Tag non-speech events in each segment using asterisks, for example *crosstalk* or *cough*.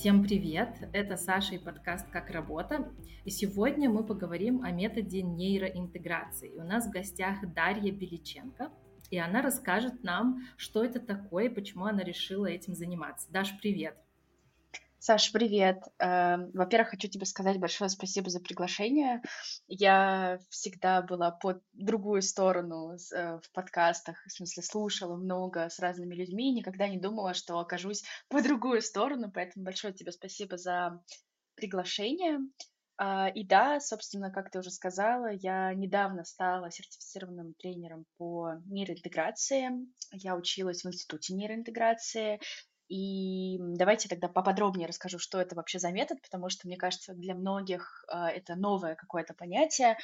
Всем привет! Это Саша и подкаст «Как работа». И сегодня мы поговорим о методе нейроинтеграции. у нас в гостях Дарья Беличенко, и она расскажет нам, что это такое и почему она решила этим заниматься. Даш, привет! Саш, привет. Эм, во-первых, хочу тебе сказать большое спасибо за приглашение. Я всегда была по другую сторону э, в подкастах, в смысле слушала много с разными людьми, никогда не думала, что окажусь *laughs* по другую сторону, поэтому большое тебе спасибо за приглашение. А, и да, собственно, как ты уже сказала, я недавно стала сертифицированным тренером по нейроинтеграции. Я училась в Институте нейроинтеграции, и давайте тогда поподробнее расскажу, что это вообще за метод, потому что, мне кажется, для многих э, это новое какое-то понятие.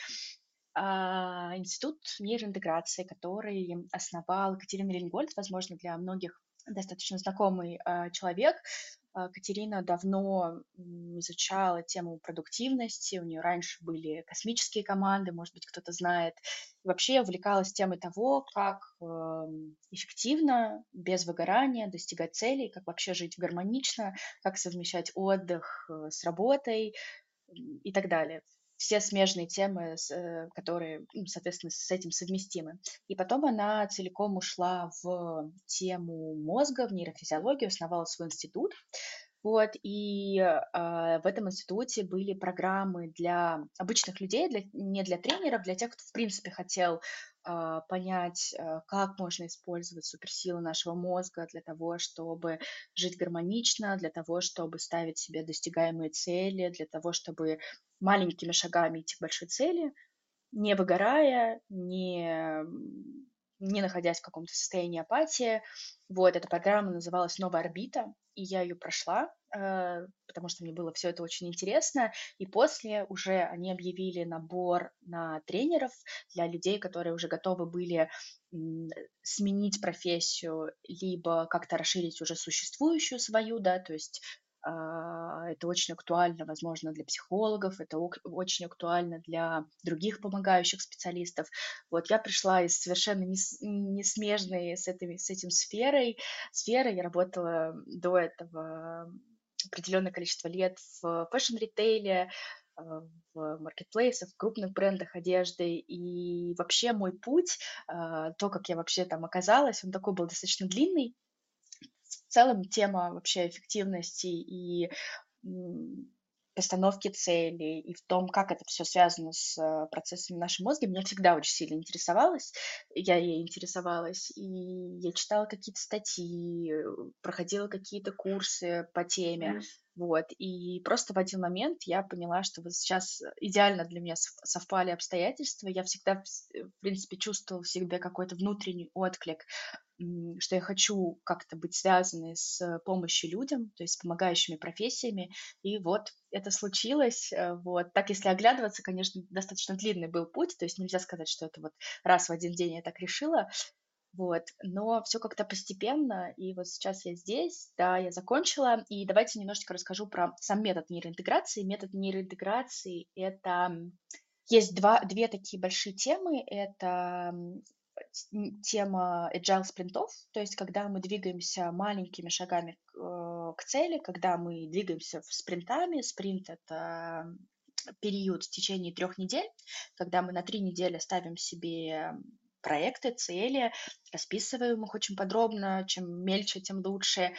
Э, институт нейроинтеграции, который основал Екатерина Лингольд, возможно, для многих достаточно знакомый э, человек, а, Катерина давно изучала тему продуктивности, у нее раньше были космические команды, может быть, кто-то знает. И вообще увлекалась темой того, как эм, эффективно, без выгорания достигать целей, как вообще жить гармонично, как совмещать отдых э, с работой и так далее все смежные темы, э, которые, соответственно, с этим совместимы. И потом она целиком ушла в тему мозга, в нейрофизиологию, основала свой институт. Вот, и э, в этом институте были программы для обычных людей, для, не для тренеров, для тех, кто, в принципе, хотел э, понять, э, как можно использовать суперсилы нашего мозга для того, чтобы жить гармонично, для того, чтобы ставить себе достигаемые цели, для того, чтобы маленькими шагами идти к большой цели, не выгорая, не, не находясь в каком-то состоянии апатии. Вот, эта программа называлась «Новая орбита», и я ее прошла, э, потому что мне было все это очень интересно. И после уже они объявили набор на тренеров для людей, которые уже готовы были сменить профессию, либо как-то расширить уже существующую свою, да, то есть это очень актуально, возможно, для психологов, это очень актуально для других помогающих специалистов. Вот я пришла из совершенно не, не смежной с, этими, с этим сферой. Сферы я работала до этого определенное количество лет в фэшн-ритейле, а, в маркетплейсах, в крупных брендах одежды. И вообще мой путь, а, то, как я вообще там оказалась, он такой был достаточно длинный целом тема вообще эффективности и постановки целей и в том, как это все связано с э, процессами в нашем мозге, меня всегда очень сильно интересовалось. Я ей интересовалась, и я читала какие-то статьи, проходила какие-то курсы по теме. Вот, и просто в один момент я поняла, что вот сейчас идеально для меня совпали обстоятельства. Я всегда, в принципе, чувствовала в себе какой-то внутренний отклик, что я хочу как-то быть связанной с помощью людям, то есть помогающими профессиями. И вот это случилось. Э, вот. Так, если оглядываться, конечно, достаточно длинный был путь, то есть нельзя сказать, что это вот раз в один день я так решила. Вот, но все как-то постепенно, и вот сейчас я здесь, да, я закончила, и давайте немножечко расскажу про сам метод нейроинтеграции. Метод нейроинтеграции — это... Есть два, две такие большие темы. Это тема agile спринтов, то есть когда мы двигаемся маленькими шагами к, э, цели, когда мы двигаемся в спринтами. Спринт — это период в течение трех недель, когда мы на три недели ставим себе проекты, цели, расписываем их очень подробно, чем мельче, тем лучше,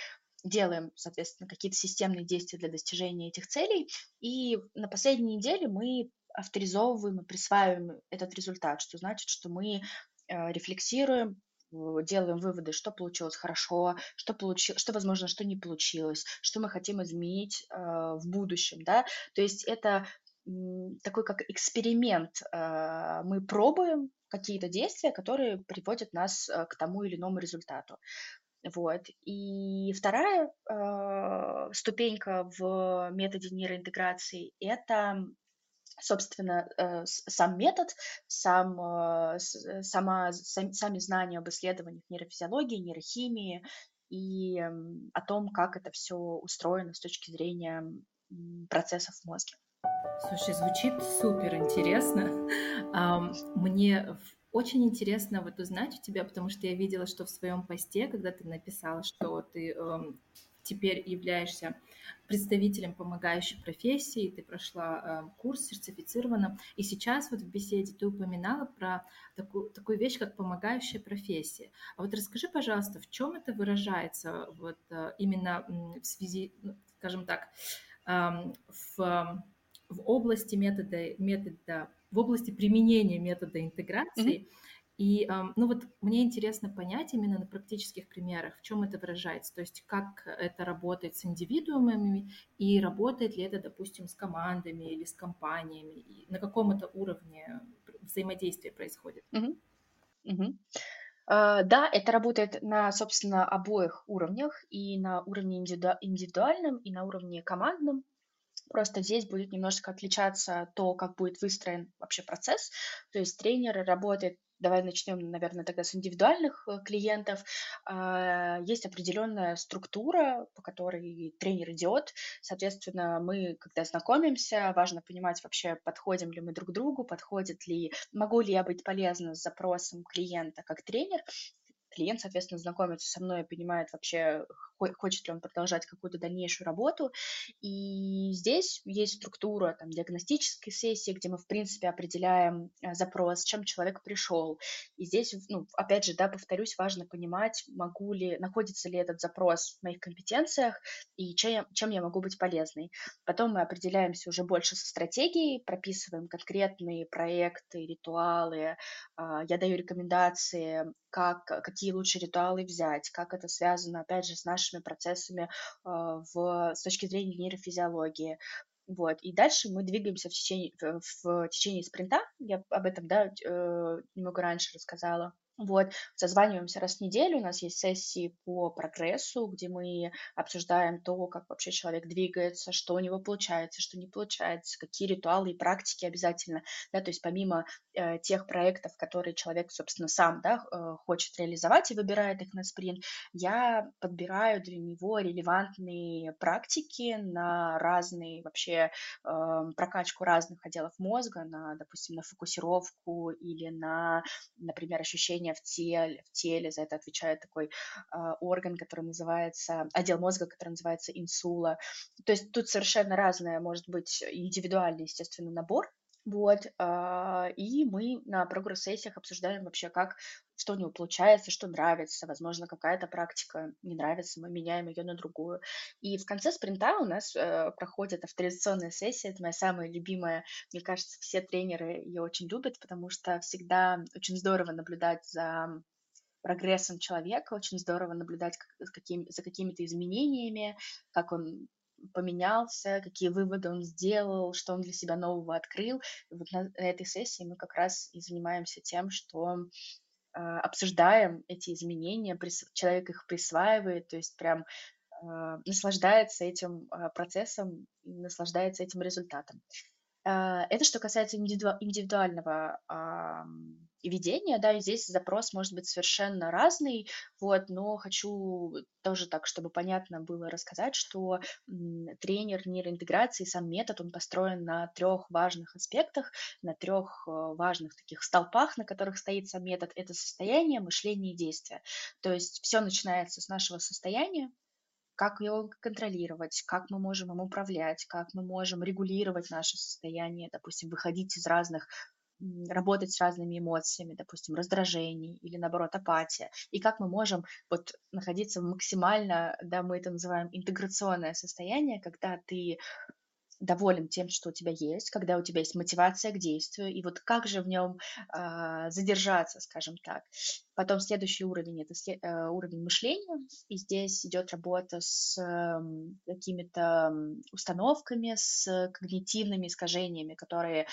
делаем, соответственно, какие-то системные действия для достижения этих целей, и на последней неделе мы авторизовываем и присваиваем этот результат, что значит, что мы рефлексируем, делаем выводы, что получилось хорошо, что получилось, что возможно, что не получилось, что мы хотим изменить э, в будущем, да. То есть это такой как эксперимент. Э, мы пробуем какие-то действия, которые приводят нас э, к тому или иному результату. Вот. И вторая э, ступенька в методе нейроинтеграции – это собственно, э, сам метод, сам, э, сама, сам, сами знания об исследованиях нейрофизиологии, нейрохимии и э, о том, как это все устроено с точки зрения процессов в мозге. Слушай, звучит супер интересно. *laughs* Мне очень интересно вот узнать у тебя, потому что я видела, что в своем посте, когда ты написала, что ты эм, теперь являешься представителем помогающей профессии, ты прошла э, курс, сертифицирована, и сейчас вот в беседе ты упоминала про такую, такую вещь, как помогающая профессия. А вот расскажи, пожалуйста, в чем это выражается вот э, именно в связи, ну, скажем так, э, в, в области метода, метода, в области применения метода интеграции, mm-hmm и, ну вот, мне интересно понять именно на практических примерах, в чем это выражается, то есть как это работает с индивидуумами и работает ли это, допустим, с командами или с компаниями, и на каком это уровне взаимодействия происходит. Угу. Угу. Uh, да, это работает на, собственно, обоих уровнях, и на уровне индивиду- индивидуальном, и на уровне командном. Просто здесь будет немножко отличаться то, как будет выстроен вообще процесс. То есть тренер работает Давай начнем, наверное, тогда с индивидуальных э, клиентов. А, есть определенная структура, по которой тренер идет. Соответственно, мы, когда знакомимся, важно понимать вообще, подходим ли мы друг к другу, подходит ли, могу ли я быть полезна с запросом клиента как тренер, клиент, соответственно, знакомится со мной и понимает вообще, хочет ли он продолжать какую-то дальнейшую работу. И здесь есть структура там, диагностической сессии, где мы, в принципе, определяем э, запрос, чем человек пришел. И здесь, ну, опять же, да, повторюсь, важно понимать, могу ли, находится ли этот запрос в моих компетенциях и чем, чем я могу быть полезной. Потом мы определяемся уже больше со стратегией, прописываем конкретные проекты, ритуалы. А, я даю рекомендации, как, какие лучше ритуалы взять, как это связано, опять же, с нашими процессами а, в, с точки зрения нейрофизиологии. Вот. И дальше мы двигаемся в течение, в, в течение спринта. Я об этом да, э, немного раньше рассказала. Вот, созваниваемся раз в неделю, у нас есть сессии по прогрессу, где мы обсуждаем то, как вообще человек двигается, что у него получается, что не получается, какие ритуалы и практики обязательно, да, то есть помимо э, тех проектов, которые человек, собственно, сам, да, э, хочет реализовать и выбирает их на спринт, я подбираю для него релевантные практики на разные вообще э, прокачку разных отделов мозга, на, допустим, на фокусировку или на, например, ощущение ощущения в теле, в теле, за это отвечает такой э, орган, который называется, отдел мозга, который называется инсула. То есть тут совершенно разное, может быть, индивидуальный, естественно, набор, вот, э, и мы на прогресс-сессиях обсуждаем вообще, как, что у него получается, что нравится, возможно, какая-то практика не нравится, мы меняем ее на другую. И в конце спринта у нас э, проходит авторизационная сессия, это моя самая любимая, мне кажется, все тренеры ее очень любят, потому что всегда очень здорово наблюдать за прогрессом человека, очень здорово наблюдать как, за, какими, за какими-то изменениями, как он поменялся, какие выводы он сделал, что он для себя нового открыл. И вот на этой сессии мы как раз и занимаемся тем, что э, обсуждаем эти изменения, прис... человек их присваивает, то есть прям э, наслаждается этим э, процессом, наслаждается этим результатом. Э, это что касается индивиду... индивидуального э, ведения, да, и здесь запрос может быть совершенно разный, вот, но хочу тоже так, чтобы понятно было рассказать, что тренер нейроинтеграции, сам метод, он построен на трех важных аспектах, на трех э, важных таких столпах, на которых стоит сам метод. Это состояние, мышление и действие. То есть все начинается с нашего состояния, как его контролировать, как мы можем им управлять, как мы можем регулировать наше состояние, допустим, выходить из разных работать с разными эмоциями, допустим, раздражений или, наоборот, апатия, и как мы можем вот находиться в максимально, да, мы это называем интеграционное состояние, когда ты доволен тем, что у тебя есть, когда у тебя есть мотивация к действию, и вот как же в нем э, задержаться, скажем так. Потом следующий уровень это э, уровень мышления, и здесь идет работа с э, какими-то установками, с когнитивными искажениями, которые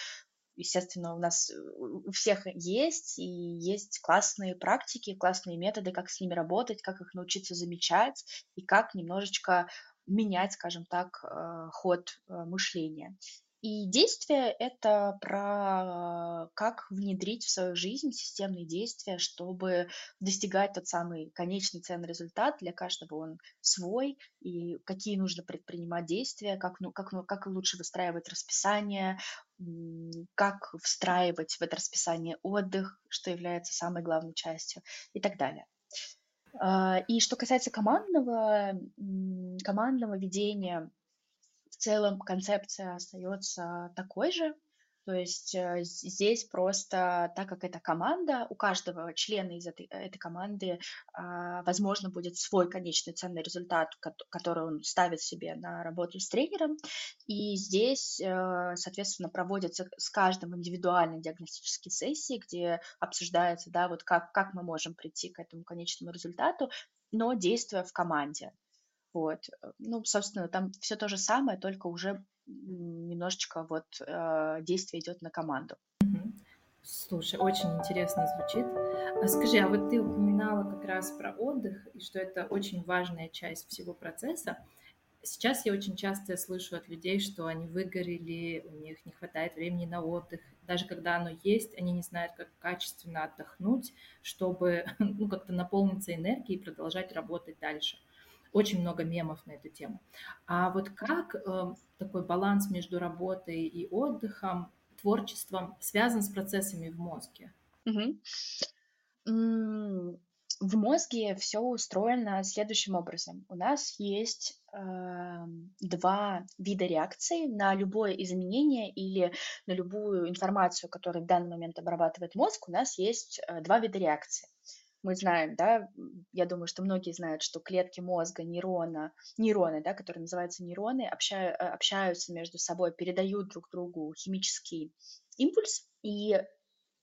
естественно, у нас э, у всех есть, и есть классные практики, классные методы, как с ними работать, как их научиться замечать и как немножечко менять, скажем так, э, ход э, мышления. И действие — это про как внедрить в свою жизнь системные действия, чтобы достигать тот самый конечный ценный результат. Для каждого он свой, и какие нужно предпринимать действия, как, ну, как, ну, как лучше выстраивать расписание, как встраивать в это расписание отдых, что является самой главной частью и так далее. А, и что касается командного, командного ведения, в целом концепция остается такой же. То есть э, здесь просто, так как это команда, у каждого члена из этой, этой команды, а, возможно, будет свой конечный ценный результат, который он ставит себе на работу с тренером. И здесь, э, соответственно, проводятся с каждым индивидуальные диагностические сессии, где обсуждается, да, вот как, как мы можем прийти к этому конечному результату, но действуя в команде. Вот. Ну, собственно, там все то же самое, только уже немножечко вот э, действие идет на команду. Слушай, очень интересно звучит. А скажи, а вот ты упоминала как раз про отдых, и что это очень важная часть всего процесса. Сейчас я очень часто слышу от людей, что они выгорели, у них не хватает времени на отдых. Даже когда оно есть, они не знают, как качественно отдохнуть, чтобы *laughs* ну, как-то наполниться энергией и продолжать работать дальше. Очень много мемов на эту тему. А вот как э, такой баланс между работой и отдыхом, творчеством связан с процессами в мозге? Угу. В мозге все устроено следующим образом. У нас есть э, два вида реакций на любое изменение или на любую информацию, которую в данный момент обрабатывает мозг. У нас есть э, два вида реакции мы знаем, да, я думаю, что многие знают, что клетки мозга, нейрона, нейроны, да, которые называются нейроны, общаю, э, общаются между собой, передают друг другу химический импульс, и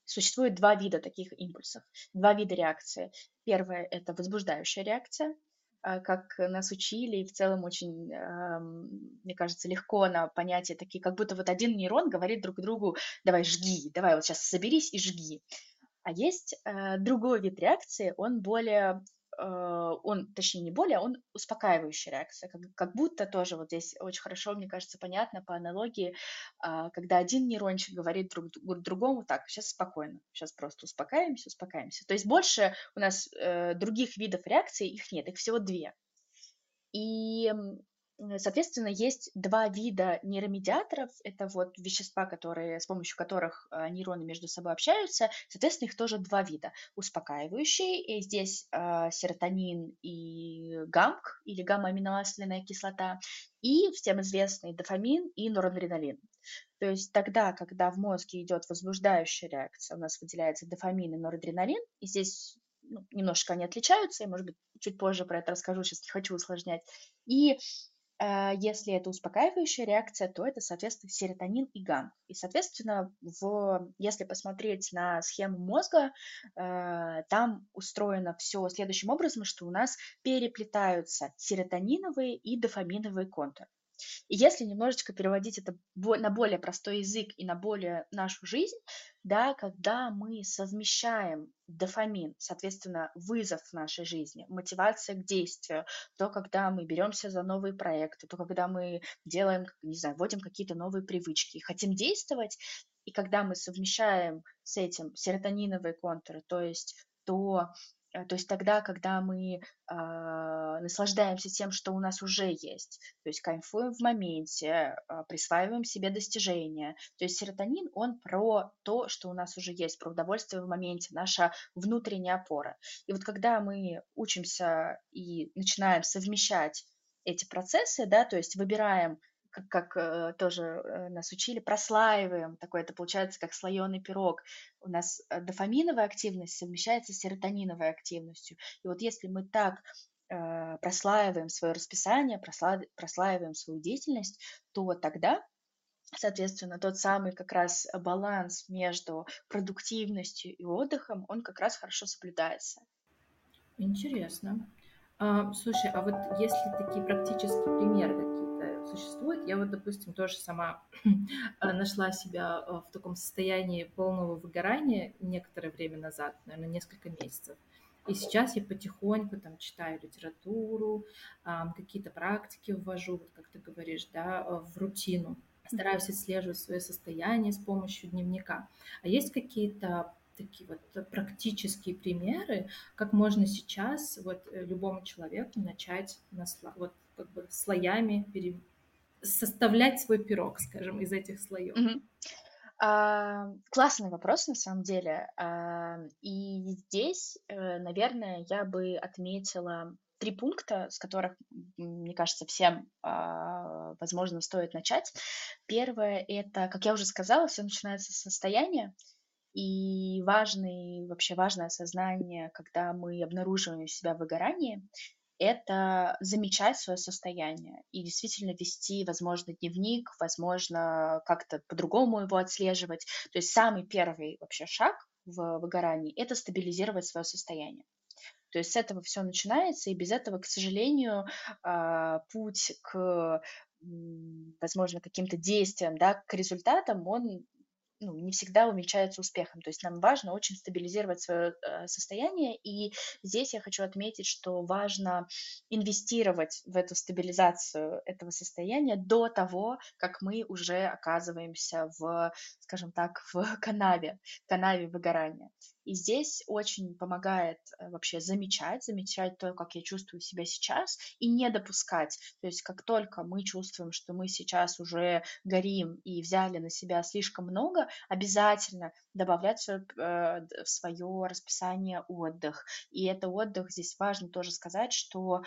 существует два вида таких импульсов, два вида реакции. Первое – это возбуждающая реакция, а, как нас учили, и в целом очень, мне кажется, легко на понятие такие, как будто вот один нейрон говорит друг другу, давай жги, давай вот сейчас соберись и жги. А есть э, другой вид реакции, он более, э, он, точнее, не более, он успокаивающая реакция, как, как будто тоже вот здесь очень хорошо, мне кажется, понятно по аналогии, э, когда один нейрончик говорит друг, другому, так, сейчас спокойно, сейчас просто успокаиваемся, успокаиваемся. То есть больше у нас э, других видов реакции, их нет, их всего две. И Соответственно, есть два вида нейромедиаторов. Это вот вещества, которые, с помощью которых а, нейроны между собой общаются. Соответственно, их тоже два вида. Успокаивающие, и здесь э, серотонин и гамк, или гамма-аминомасляная кислота, и всем известный дофамин и норадреналин. То есть тогда, когда в мозге идет возбуждающая реакция, у нас выделяется дофамин и норадреналин, и здесь ну, немножко они отличаются, я, может быть, чуть позже про это расскажу, сейчас не хочу усложнять. И если это успокаивающая реакция, то это, соответственно, серотонин и гамма. И, соответственно, в, если посмотреть на схему мозга, э, там устроено все следующим образом, что у нас переплетаются серотониновые и дофаминовые контуры. И если немножечко переводить это на более простой язык и на более нашу жизнь, да, когда мы совмещаем дофамин, соответственно, вызов в нашей жизни, мотивация к действию, то, когда мы беремся за новые проекты, то, когда мы делаем, не знаю, вводим какие-то новые привычки и хотим действовать, и когда мы совмещаем с этим серотониновые контуры, то есть то, то есть тогда, когда мы э, наслаждаемся тем, что у нас уже есть, то есть кайфуем в моменте, э, присваиваем себе достижения. То есть серотонин, он про то, что у нас уже есть, про удовольствие в моменте, наша внутренняя опора. И вот когда мы учимся и начинаем совмещать эти процессы, да, то есть выбираем как, как э, тоже э, нас учили, прослаиваем. Такое это получается как слоеный пирог. У нас э, дофаминовая активность совмещается с серотониновой активностью. И вот если мы так прослаиваем свое расписание, просла, прослаиваем свою деятельность, то тогда Соответственно, тот самый как раз баланс между продуктивностью и отдыхом, он как раз хорошо соблюдается. Интересно. А, слушай, а вот если такие практические примеры существует. Я вот, допустим, тоже сама *clears throat* нашла себя э, в таком состоянии полного выгорания некоторое время назад, наверное, несколько месяцев. И сейчас я потихоньку там читаю литературу, какие-то практики ввожу, вот как ты говоришь, да, э, в рутину. Стараюсь отслеживать свое состояние с помощью дневника. А есть какие-то такие вот практические примеры, как можно сейчас вот э, любому человеку начать насла- вот как бы слоями пере- составлять свой пирог, скажем, из этих слоев. Угу. А, классный вопрос на самом деле. А, и здесь, э, наверное, я бы отметила три пункта, с которых, мне кажется, всем, а, возможно, стоит начать. Первое- это, как я уже сказала, все начинается с состояния. И важный, вообще важное осознание, когда мы обнаруживаем себя в выгорании, это замечать свое состояние и действительно вести, возможно, дневник, возможно, как-то по-другому его отслеживать. То есть самый первый вообще шаг в выгорании – это стабилизировать свое состояние. То есть с этого все начинается, и без этого, к сожалению, а, путь к возможно, каким-то действиям, да, к результатам, он ну, не всегда увенчается успехом. То есть нам важно очень стабилизировать свое э, состояние. И здесь я хочу отметить, что важно инвестировать в эту стабилизацию этого состояния до того, как мы уже оказываемся в, скажем так, в канаве, канаве выгорания. И здесь очень помогает э, вообще замечать, замечать то, как я чувствую себя сейчас, и не допускать. То есть как только мы чувствуем, что мы сейчас уже горим и взяли на себя слишком много, обязательно добавлять в свое, э, расписание отдых. И это отдых, здесь важно тоже сказать, что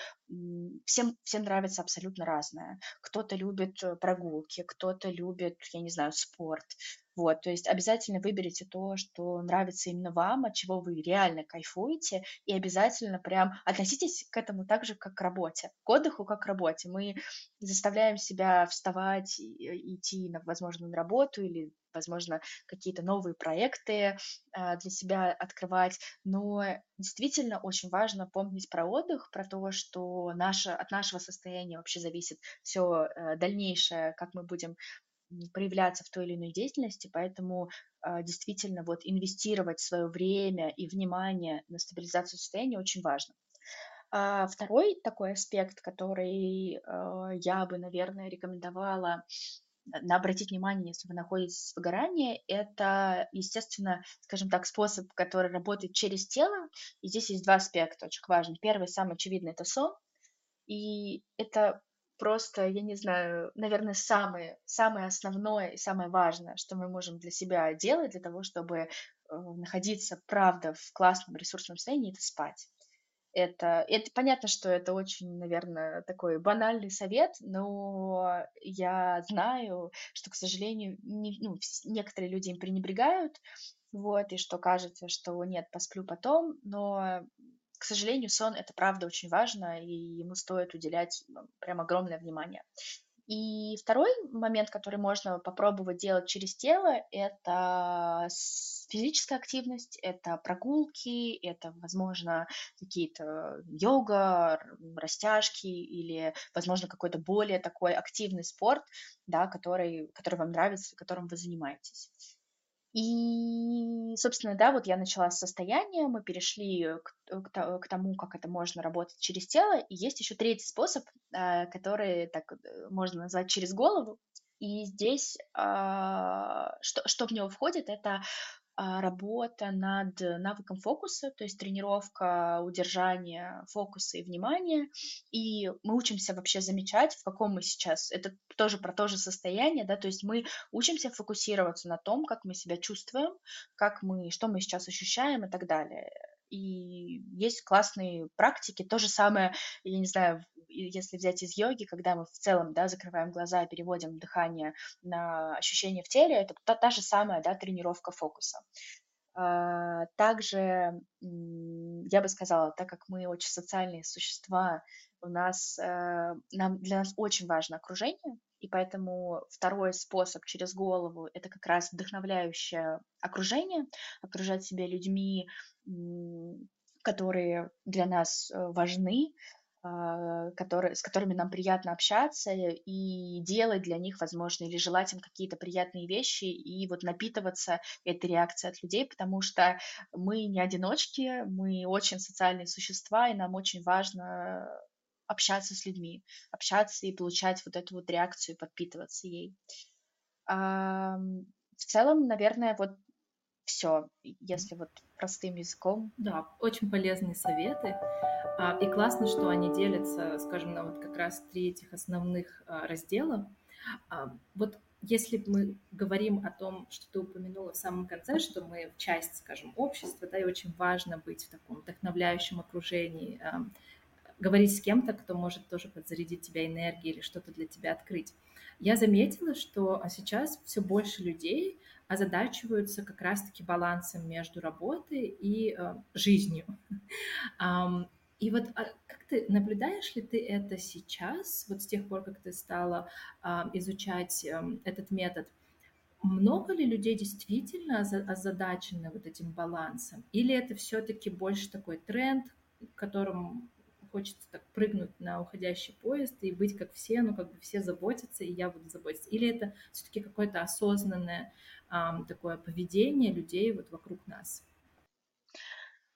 всем, всем нравится абсолютно разное. Кто-то любит э, прогулки, кто-то любит, я не знаю, спорт, вот, то есть обязательно выберите то, что нравится именно вам, от чего вы реально кайфуете, и обязательно прям относитесь к этому так же, как к работе, к отдыху, как к работе. Мы заставляем себя вставать, и, идти, на, возможно, на работу или возможно, какие-то новые проекты э, для себя открывать. Но действительно очень важно помнить про отдых, про то, что наше, от нашего состояния вообще зависит все э, дальнейшее, как мы будем проявляться в той или иной деятельности, поэтому э, действительно вот инвестировать свое время и внимание на стабилизацию состояния очень важно. А второй такой аспект, который э, я бы, наверное, рекомендовала на обратить внимание, если вы находитесь в выгорании, это, естественно, скажем так, способ, который работает через тело. И здесь есть два аспекта очень важных. Первый, самый очевидный, это сон. И это просто, я не знаю, наверное, самое, самое основное и самое важное, что мы можем для себя делать, для того, чтобы э, находиться, правда, в классном ресурсном состоянии, это спать. Это, это понятно, что это очень, наверное, такой банальный совет, но я знаю, что, к сожалению, не, ну, некоторые люди им пренебрегают, вот, и что кажется, что нет, посплю потом, но к сожалению, сон это правда очень важно, и ему стоит уделять прям огромное внимание. И второй момент, который можно попробовать делать через тело, это физическая активность, это прогулки, это, возможно, какие-то йога, растяжки или, возможно, какой-то более такой активный спорт, да, который, который вам нравится, которым вы занимаетесь. И, собственно, да, вот я начала с состояния, мы перешли к, э, к, к тому, как это можно работать через тело. И есть еще третий способ, э, который так э, можно назвать через голову. И здесь что, что в него входит, это а, работа над навыком фокуса, то есть тренировка удержания фокуса и внимания. И мы учимся вообще замечать, в каком мы сейчас. Это тоже про то же состояние, да, то есть мы учимся фокусироваться на том, как мы себя чувствуем, как мы, что мы сейчас ощущаем и так далее и есть классные практики. То же самое, я не знаю, если взять из йоги, когда мы в целом, да, закрываем глаза и переводим дыхание на ощущения в теле, это та, та же самая, да, тренировка фокуса. А, также я бы сказала, так как мы очень социальные существа, у нас, э, нам, для нас очень важно окружение, поэтому второй способ через голову – это как раз вдохновляющее окружение, окружать себя людьми, которые для нас э, важны, а, которые, с которыми нам приятно общаться и делать для них, возможно, или желать им какие-то приятные вещи и вот напитываться этой реакцией от людей, потому что мы не одиночки, мы очень социальные существа, и нам очень важно общаться с людьми, общаться и получать вот эту вот реакцию, подпитываться ей. В целом, наверное, вот все, если вот простым языком. Да, очень полезные советы. А, и классно, что они делятся, скажем, на вот как раз три этих основных а, раздела. А, вот если мы говорим о том, что ты упомянула в самом конце, что мы часть, скажем, общества, да, и очень важно быть в таком вдохновляющем окружении, говорить с кем-то, кто может тоже подзарядить тебя энергией или что-то для тебя открыть. Я заметила, что а сейчас все больше людей озадачиваются как раз-таки балансом между работой и э, жизнью. *laughs* И вот а как ты наблюдаешь ли ты это сейчас, вот с тех пор, как ты стала а, изучать а, этот метод? Много ли людей действительно озадачены вот этим балансом? Или это все-таки больше такой тренд, которым хочется так прыгнуть на уходящий поезд и быть как все, ну как бы все заботятся, и я буду заботиться. Или это все-таки какое-то осознанное а, такое поведение людей вот вокруг нас?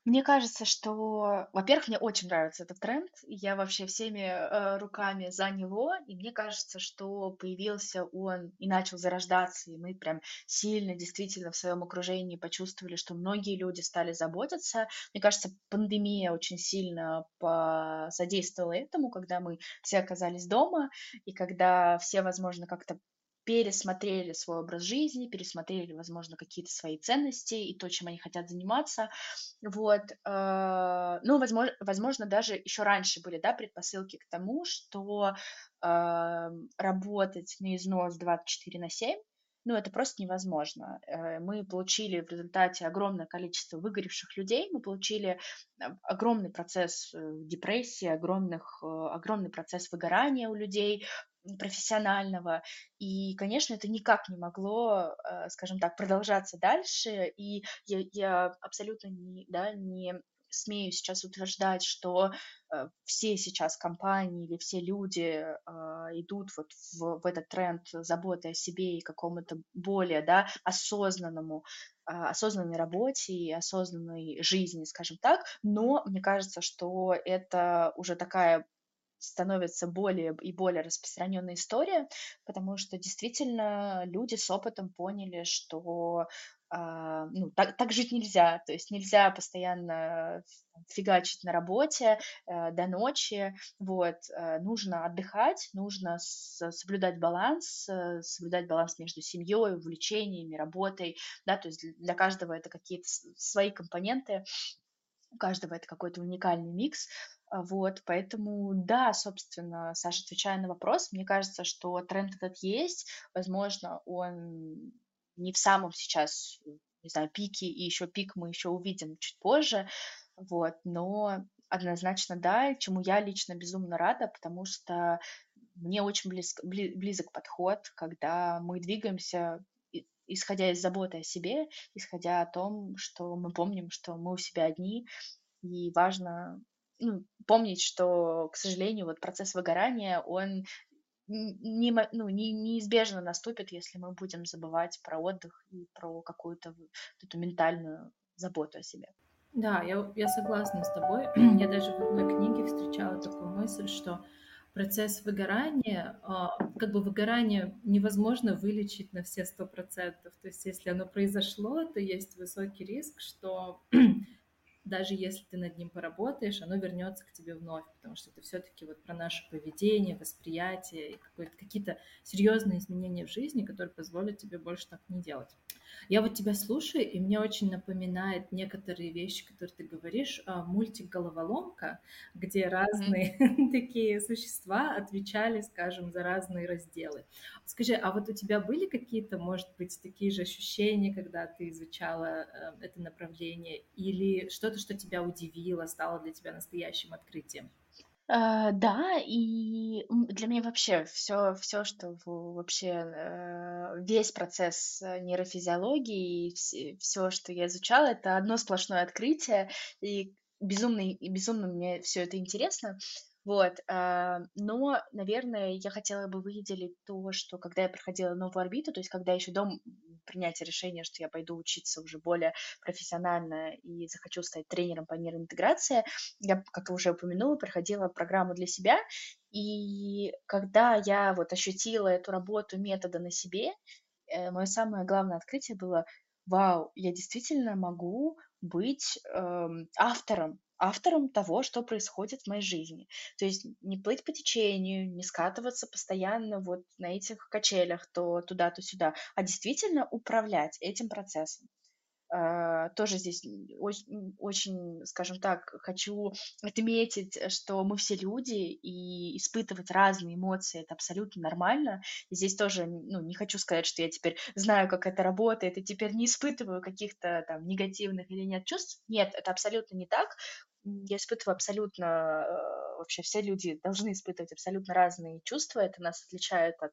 Мне кажется, что, во-первых, мне очень нравится этот тренд. Я вообще всеми э, руками за него, и мне кажется, что появился он и начал зарождаться, и мы прям сильно действительно в своем окружении почувствовали, что многие люди стали заботиться. Мне кажется, пандемия очень сильно посодействовала этому, когда мы все оказались дома, и когда все, возможно, как-то пересмотрели свой образ жизни, пересмотрели, возможно, какие-то свои ценности и то, чем они хотят заниматься. Вот. Э, ну, возможно, возможно, даже еще раньше были, да, предпосылки к тому, что э, работать на износ 24 на 7 ну, это просто невозможно. Э, мы получили в результате огромное количество выгоревших людей, мы получили огромный процесс депрессии, огромных, огромный процесс выгорания у людей, профессионального. И, конечно, это никак не могло, э, скажем так, продолжаться дальше. И я, я абсолютно не, да, не смею сейчас утверждать, что э, все сейчас компании или все люди э, идут вот в, в этот тренд заботы о себе и какому-то более да, осознанному осознанной работе и осознанной жизни, скажем так, но мне кажется, что это уже такая становится более и более распространенная история, потому что действительно люди с опытом поняли, что а, ну, так, так жить нельзя, то есть нельзя постоянно фигачить на работе э, до ночи, вот, э, нужно отдыхать, нужно соблюдать баланс, э, соблюдать баланс между семьей, увлечениями, работой, да, то есть для каждого это какие-то свои компоненты, у каждого это какой-то уникальный микс, вот, поэтому, да, собственно, Саша, отвечая на вопрос, мне кажется, что тренд этот есть, возможно, он не в самом сейчас, не знаю, пике, и еще пик мы еще увидим чуть позже, вот, но однозначно да, чему я лично безумно рада, потому что мне очень близко, близок подход, когда мы двигаемся исходя из заботы о себе, исходя о том, что мы помним, что мы у себя одни, и важно ну, помнить, что, к сожалению, вот процесс выгорания, он не, ну, не, неизбежно наступит, если мы будем забывать про отдых и про какую-то эту ментальную заботу о себе. Да, я, я согласна с тобой. *clears throat* Я даже в одной книге встречала такую мысль, что процесс выгорания, а, как бы выгорание невозможно вылечить на все сто процентов. То есть если оно произошло, то есть высокий риск, что *clears throat* даже если ты над ним поработаешь, оно вернется к тебе вновь, потому что это все-таки вот про наше поведение, восприятие и какие-то серьезные изменения в жизни, которые позволят тебе больше так не делать. Я вот тебя слушаю, и мне очень напоминает некоторые вещи, которые ты говоришь, а, мультик «Головоломка», где разные *laughs* такие существа отвечали, скажем, за разные разделы. Скажи, а вот у тебя были какие-то, может быть, такие же ощущения, когда ты изучала э, это направление, или что-то, что тебя удивило, стало для тебя настоящим открытием? Э, да, и для меня вообще все, все, что вообще э, весь процесс э, нейрофизиологии и все, что я изучала, это одно сплошное открытие, и безумно, и безумно мне все это интересно. Вот, но, наверное, я хотела бы выделить то, что когда я проходила новую орбиту, то есть когда еще дом принятия решения, что я пойду учиться уже более профессионально и захочу стать тренером по нейроинтеграции, я, как уже упомянула, проходила программу для себя, и когда я вот ощутила эту работу метода на себе, э, мое самое главное открытие было, вау, я действительно могу быть эм, автором автором того, что происходит в моей жизни. То есть не плыть по течению, не скатываться постоянно вот на этих качелях то туда, то сюда, а действительно управлять этим процессом. А, тоже здесь очень, очень, скажем так, хочу отметить, что мы все люди, и испытывать разные эмоции это абсолютно нормально. И здесь тоже, ну, не хочу сказать, что я теперь знаю, как это работает, и теперь не испытываю каких-то там негативных или нет чувств. Нет, это абсолютно не так. Я испытываю абсолютно, э, вообще все люди должны испытывать абсолютно разные чувства, это нас отличает от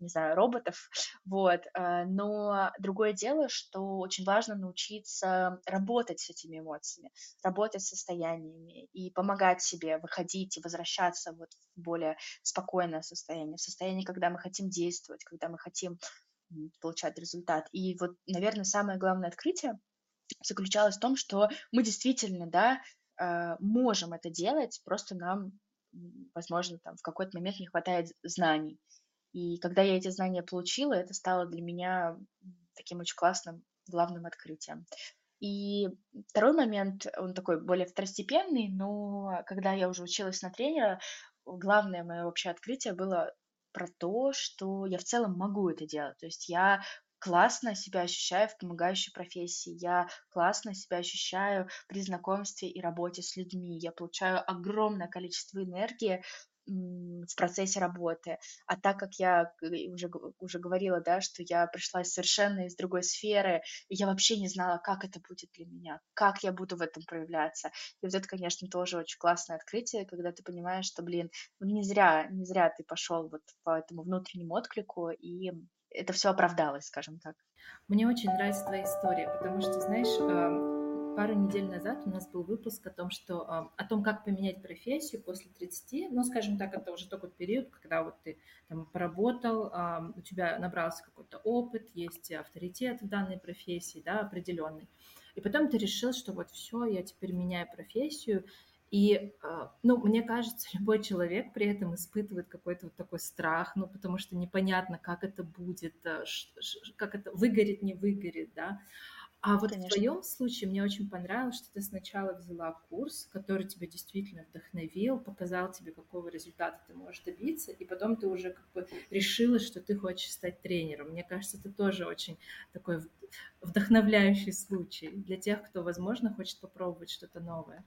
не знаю, роботов, вот, э, но другое дело, что очень важно научиться работать с этими эмоциями, работать с состояниями и помогать себе выходить и возвращаться вот в более спокойное состояние, в состояние, когда мы хотим действовать, когда мы хотим получать результат. И вот, наверное, самое главное открытие заключалось в том, что мы действительно, да, можем это делать, просто нам, возможно, там в какой-то момент не хватает знаний. И когда я эти знания получила, это стало для меня таким очень классным главным открытием. И второй момент, он такой более второстепенный, но когда я уже училась на тренера, главное мое вообще открытие было про то, что я в целом могу это делать. То есть я классно себя ощущаю в помогающей профессии, я классно себя ощущаю при знакомстве и работе с людьми, я получаю огромное количество энергии в процессе работы. А так как я уже, уже говорила, да, что я пришла совершенно из другой сферы, я вообще не знала, как это будет для меня, как я буду в этом проявляться. И вот это, конечно, тоже очень классное открытие, когда ты понимаешь, что, блин, ну не зря, не зря ты пошел вот по этому внутреннему отклику, и это все оправдалось, скажем так. Мне очень нравится твоя история, потому что, знаешь, пару недель назад у нас был выпуск о том, что о том, как поменять профессию после 30. Ну, скажем так, это уже такой период, когда вот ты там поработал, у тебя набрался какой-то опыт, есть авторитет в данной профессии, да, определенный. И потом ты решил, что вот все, я теперь меняю профессию, и, ну, мне кажется, *laughs* любой человек при этом испытывает какой-то вот такой страх, ну, потому что непонятно, как это будет, э, как это выгорит, не выгорит, да. А вот Конечно. в твоем случае мне очень понравилось, что ты сначала взяла курс, который тебя действительно вдохновил, показал тебе, какого результата ты можешь добиться, и потом ты уже как бы решила, что ты хочешь стать тренером. Мне кажется, это тоже очень такой вдохновляющий случай для тех, кто, возможно, хочет попробовать что-то новое.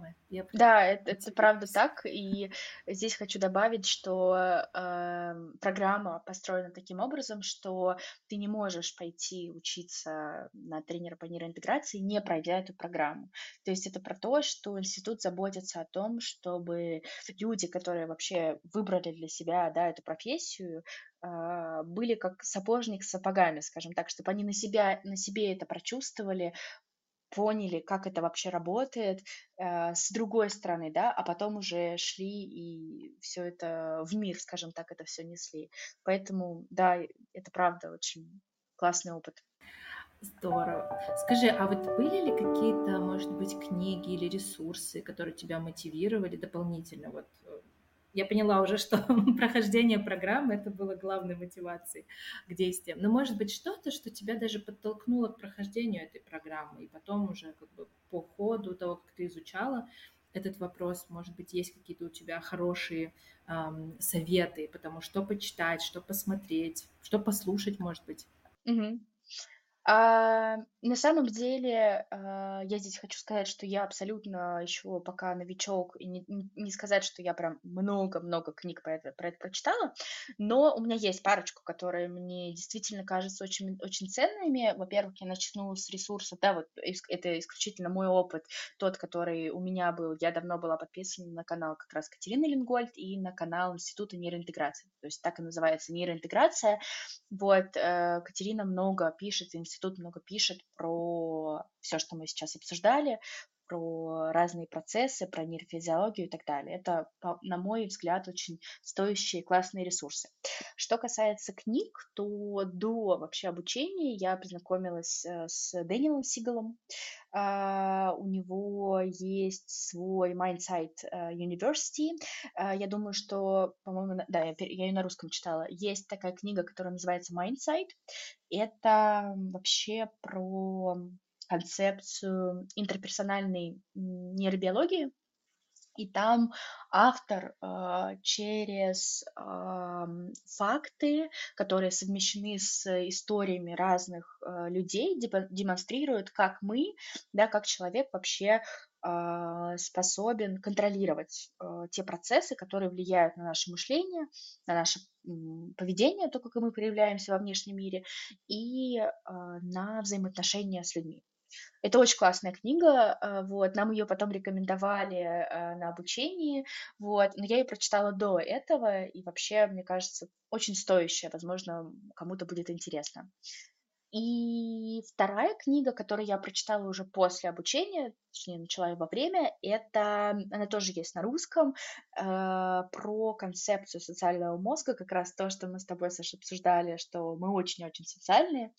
Ой, я Да, это, это правда так. И здесь хочу добавить, что э, программа построена таким образом, что ты не можешь пойти учиться на тренера по нейроинтеграции, не пройдя эту программу. То есть это про то, что институт заботится о том, чтобы люди, которые вообще выбрали для себя да, эту профессию, э, были как сапожник с сапогами, скажем так, чтобы они на себя, на себе это прочувствовали, поняли, как это вообще работает э, с другой стороны, да, а потом уже шли и все это в мир, скажем так, это все несли. Поэтому, да, это правда очень классный опыт. Здорово. Скажи, а вот были ли какие-то, может быть, книги или ресурсы, которые тебя мотивировали дополнительно вот я поняла уже, что *laughs* прохождение программы это было главной мотивацией к действиям. Но может быть что-то, что тебя даже подтолкнуло к прохождению этой программы, и потом уже как бы по ходу того, как ты изучала этот вопрос, может быть, есть какие-то у тебя хорошие эм, советы, потому что почитать, что посмотреть, что послушать, может быть. Угу. А, на самом деле, а, я здесь хочу сказать, что я абсолютно еще пока новичок, и не, не сказать, что я прям много-много книг про это, про это прочитала, но у меня есть парочку, которые мне действительно кажутся очень, очень ценными. Во-первых, я начну с ресурсов, да, вот это исключительно мой опыт, тот, который у меня был. Я давно была подписана на канал как раз Катерины Лингольд и на канал Института нейроинтеграции, то есть так и называется нейроинтеграция. Вот, э, Катерина много пишет, институт много пишет про все, что мы сейчас обсуждали, про разные процессы, про нейрофизиологию и так далее. Это, на мой взгляд, очень стоящие классные ресурсы. Что касается книг, то до вообще обучения я познакомилась э, с Дэниелом Сигалом. Uh, у него есть свой Mindsight э, University. Uh, я думаю, что, по-моему, да, я ее на русском читала. Есть такая книга, которая называется Mindsight. Это вообще про концепцию интерперсональной нейробиологии, и там автор э, через э, факты, которые совмещены с историями разных э, людей, демонстрирует, как мы, да, как человек вообще способен контролировать те процессы, которые влияют на наше мышление, на наше поведение, то, как мы проявляемся во внешнем мире, и на взаимоотношения с людьми. Это очень классная книга, а, вот, нам ее потом рекомендовали а, на обучении, вот, но я ее прочитала до этого, и вообще, мне кажется, очень стоящая, возможно, кому-то будет интересно. И вторая книга, которую я прочитала уже после обучения, точнее, начала ее во время, это, она тоже есть на русском, э, про концепцию социального мозга, как раз то, что мы с тобой, Саша, обсуждали, что мы очень-очень социальные.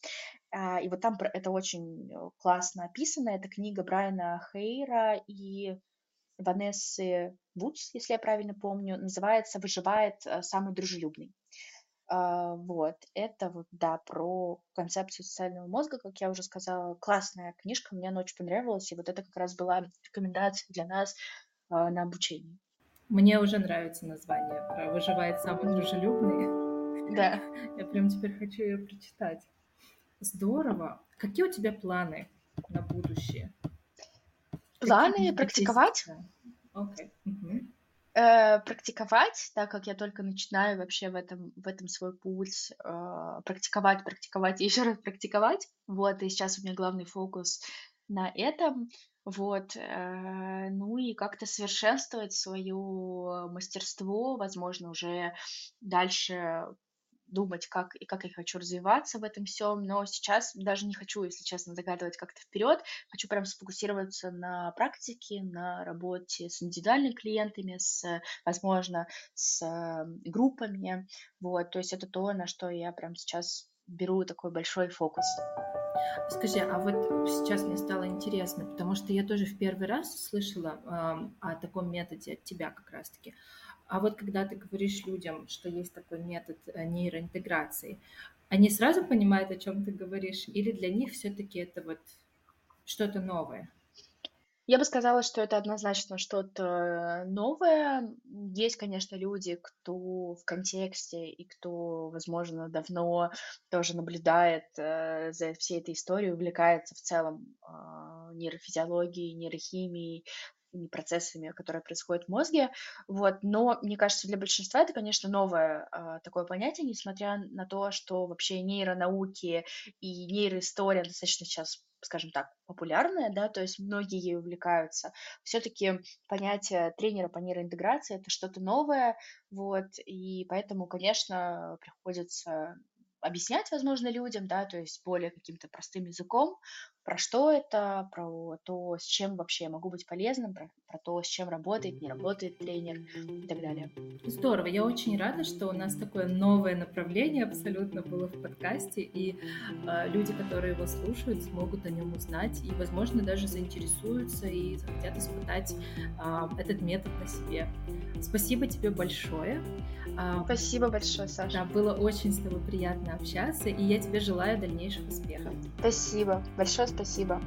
Э, и вот там это очень классно описано. Это книга Брайана Хейра и Ванессы Вудс, если я правильно помню, называется «Выживает э, самый дружелюбный». А, вот, это вот, да, про концепцию социального мозга, как я уже сказала, классная книжка, мне она очень понравилась, и вот это как раз была рекомендация для нас а, на обучение. Мне уже нравится название про «Выживает самый дружелюбный». Да. *laughs* Я прям теперь хочу ее прочитать. Здорово. Какие у тебя планы на будущее? Планы Какие практиковать? Окей. Okay. Угу э, практиковать, так как я только начинаю вообще в этом, в этом свой путь, э, практиковать, практиковать *laughs* и еще раз практиковать. Вот, и сейчас у меня главный фокус на этом. Вот, э, ну и как-то совершенствовать свое мастерство, возможно, уже дальше думать, как и как я хочу развиваться в этом всем, но сейчас даже не хочу, если честно, загадывать как-то вперед, хочу прям сфокусироваться на практике, на работе с индивидуальными клиентами, с, возможно, с группами, вот, то есть это то, на что я прям сейчас беру такой большой фокус. Скажи, а вот сейчас мне стало интересно, потому что я тоже в первый раз слышала э, о таком методе от тебя как раз-таки. А вот когда ты говоришь людям, что есть такой метод э, нейроинтеграции, они сразу понимают, о чем ты говоришь, или для них все-таки это вот что-то новое? Я бы сказала, что это однозначно что-то новое. Есть, конечно, люди, кто в контексте и кто, возможно, давно тоже наблюдает э, за всей этой историей, увлекается в целом э, нейрофизиологией, нейрохимией, процессами, которые происходят в мозге, вот, но мне кажется, для большинства это, конечно, новое э, такое понятие, несмотря на то, что вообще нейронауки и нейроистория достаточно сейчас скажем так, популярная, да, то есть многие ей увлекаются. Все-таки понятие тренера по нейроинтеграции это что-то новое, вот, и поэтому, конечно, приходится объяснять, возможно, людям, да, то есть более каким-то простым языком, про что это, про то, с чем вообще я могу быть полезным, про, про то, с чем работает, не работает тренер и так далее. Здорово, я очень рада, что у нас такое новое направление абсолютно было в подкасте, и э, люди, которые его слушают, смогут о нем узнать и, возможно, даже заинтересуются и захотят испытать э, этот метод на себе. Спасибо тебе большое. Спасибо большое, Саша. Да, было очень с тобой приятно общаться, и я тебе желаю дальнейших успехов. Спасибо, большое спасибо.